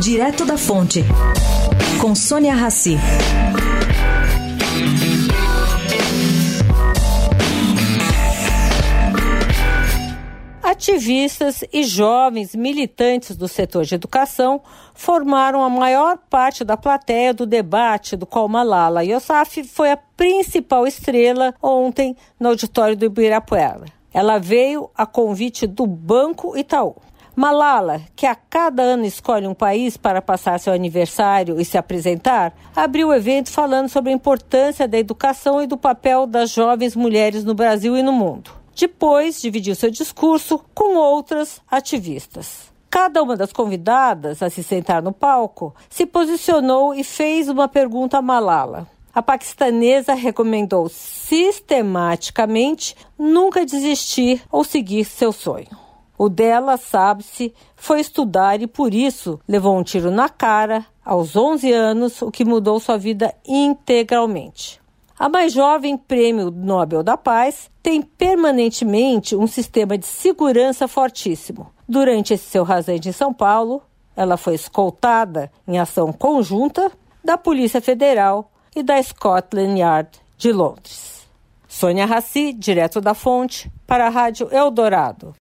Direto da Fonte, com Sônia Rassi. Ativistas e jovens militantes do setor de educação formaram a maior parte da plateia do debate do qual Malala Yousafzai foi a principal estrela ontem no auditório do Ibirapuera. Ela veio a convite do Banco Itaú. Malala, que a cada ano escolhe um país para passar seu aniversário e se apresentar, abriu o evento falando sobre a importância da educação e do papel das jovens mulheres no Brasil e no mundo. Depois, dividiu seu discurso com outras ativistas. Cada uma das convidadas a se sentar no palco se posicionou e fez uma pergunta a Malala. A paquistanesa recomendou sistematicamente nunca desistir ou seguir seu sonho. O dela, sabe-se, foi estudar e por isso levou um tiro na cara aos 11 anos, o que mudou sua vida integralmente. A mais jovem Prêmio Nobel da Paz tem permanentemente um sistema de segurança fortíssimo. Durante esse seu rasante em São Paulo, ela foi escoltada em ação conjunta da Polícia Federal e da Scotland Yard de Londres. Sônia Raci, direto da fonte, para a Rádio Eldorado.